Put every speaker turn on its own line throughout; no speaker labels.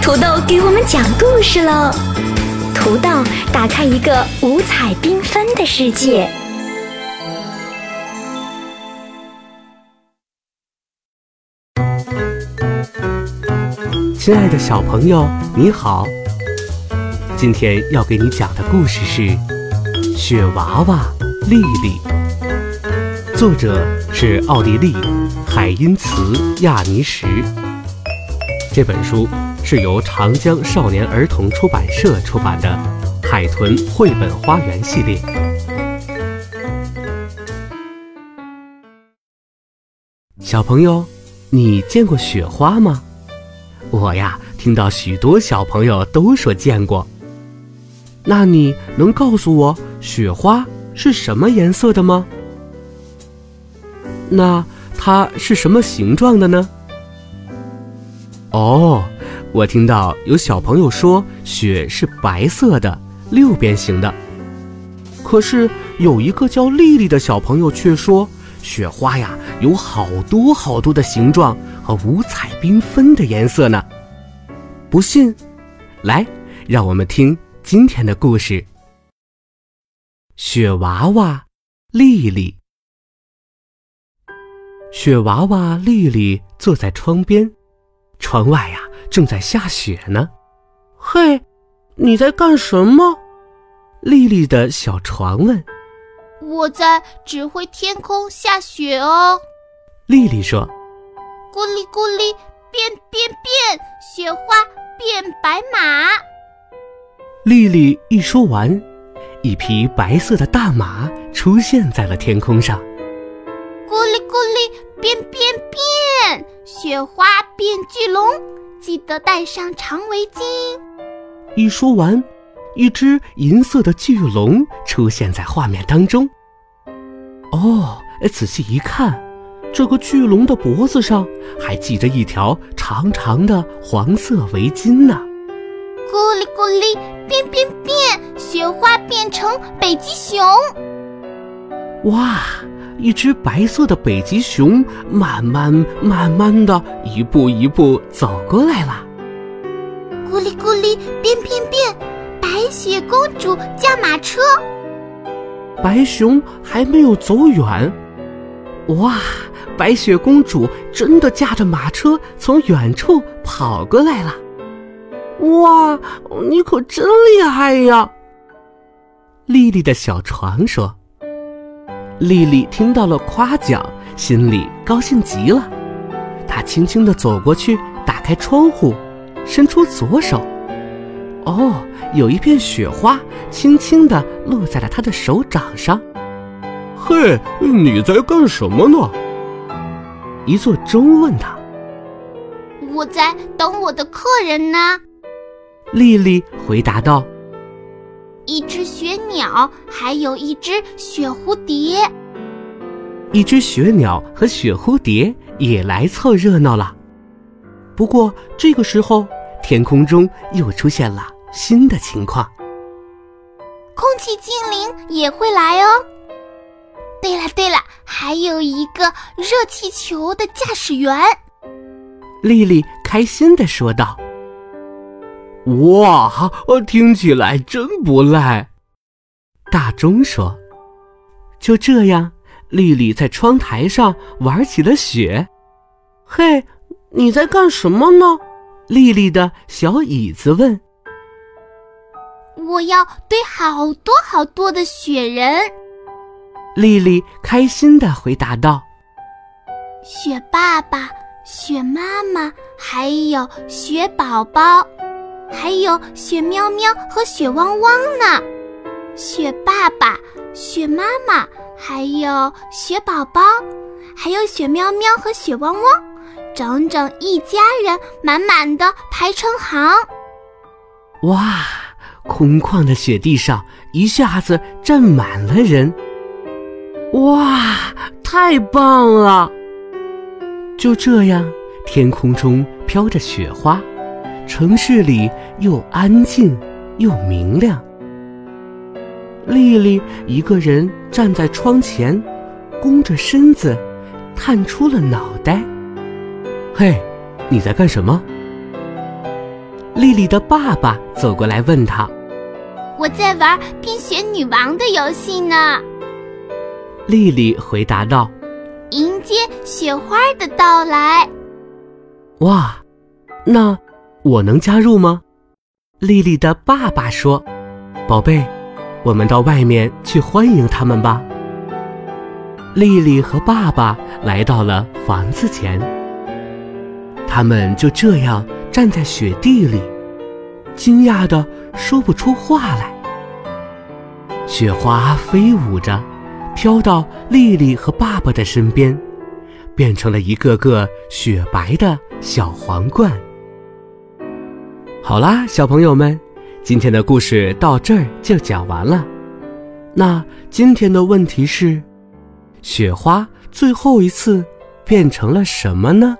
土豆给我们讲故事喽！土豆打开一个五彩缤纷的世界。
亲爱的小朋友，你好！今天要给你讲的故事是《雪娃娃莉莉》，作者是奥地利海因茨·亚尼什。这本书是由长江少年儿童出版社出版的《海豚绘本花园》系列。小朋友，你见过雪花吗？我呀，听到许多小朋友都说见过。那你能告诉我雪花是什么颜色的吗？那它是什么形状的呢？哦，我听到有小朋友说雪是白色的，六边形的。可是有一个叫丽丽的小朋友却说，雪花呀有好多好多的形状和五彩缤纷的颜色呢。不信，来，让我们听。今天的故事：雪娃娃丽丽。雪娃娃丽丽坐在窗边，窗外呀正在下雪呢。嘿，你在干什么？丽丽的小床问。
我在指挥天空下雪哦。
丽丽说。
咕哩咕哩，变变变，雪花变白马。
丽丽一说完，一匹白色的大马出现在了天空上。
咕哩咕哩，变变变，雪花变巨龙，记得戴上长围巾。
一说完，一只银色的巨龙出现在画面当中。哦，仔细一看，这个巨龙的脖子上还系着一条长长的黄色围巾呢。
咕哩咕哩，变变变，雪花变成北极熊。
哇，一只白色的北极熊慢慢慢慢的一步一步走过来了。
咕哩咕哩，变变变，白雪公主驾马车。
白熊还没有走远，哇，白雪公主真的驾着马车从远处跑过来了。哇，你可真厉害呀！丽丽的小船说。丽丽听到了夸奖，心里高兴极了。她轻轻地走过去，打开窗户，伸出左手。哦，有一片雪花轻轻地落在了她的手掌上。
嘿，你在干什么呢？
一座钟问她。
我在等我的客人呢。
丽丽回答道：“
一只雪鸟，还有一只雪蝴蝶。
一只雪鸟和雪蝴蝶也来凑热闹了。不过这个时候，天空中又出现了新的情况。
空气精灵也会来哦。对了对了，还有一个热气球的驾驶员。”
丽丽开心地说道。
哇，听起来真不赖。
大钟说：“就这样，丽丽在窗台上玩起了雪。嘿，你在干什么呢？”丽丽的小椅子问。
“我要堆好多好多的雪人。”
丽丽开心的回答道。
“雪爸爸、雪妈妈，还有雪宝宝。”还有雪喵喵和雪汪汪呢，雪爸爸、雪妈妈，还有雪宝宝，还有雪喵喵和雪汪汪，整整一家人满满的排成行。
哇，空旷的雪地上一下子站满了人。哇，太棒了！就这样，天空中飘着雪花。城市里又安静又明亮。丽丽一个人站在窗前，弓着身子，探出了脑袋。“嘿，你在干什么？”丽丽的爸爸走过来问她：“
我在玩冰雪女王的游戏呢。”
丽丽回答道：“
迎接雪花的到来。”
哇，那我能加入吗？丽丽的爸爸说：“宝贝，我们到外面去欢迎他们吧。”丽丽和爸爸来到了房子前，他们就这样站在雪地里，惊讶的说不出话来。雪花飞舞着，飘到丽丽和爸爸的身边，变成了一个个雪白的小皇冠。好啦，小朋友们，今天的故事到这儿就讲完了。那今天的问题是？雪花最后一次变成了什么呢？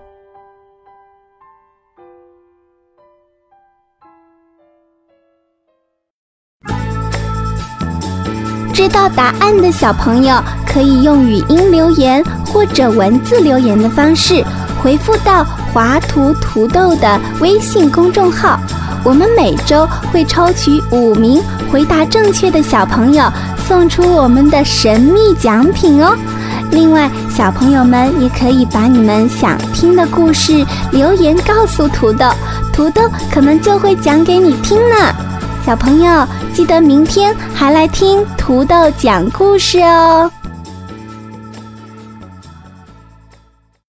知道答案的小朋友可以用语音留言或者文字留言的方式回复到华图土豆的微信公众号，我们每周会抽取五名回答正确的小朋友，送出我们的神秘奖品哦。另外，小朋友们也可以把你们想听的故事留言告诉土豆，土豆可能就会讲给你听呢。小朋友，记得明天还来听土豆讲故事哦。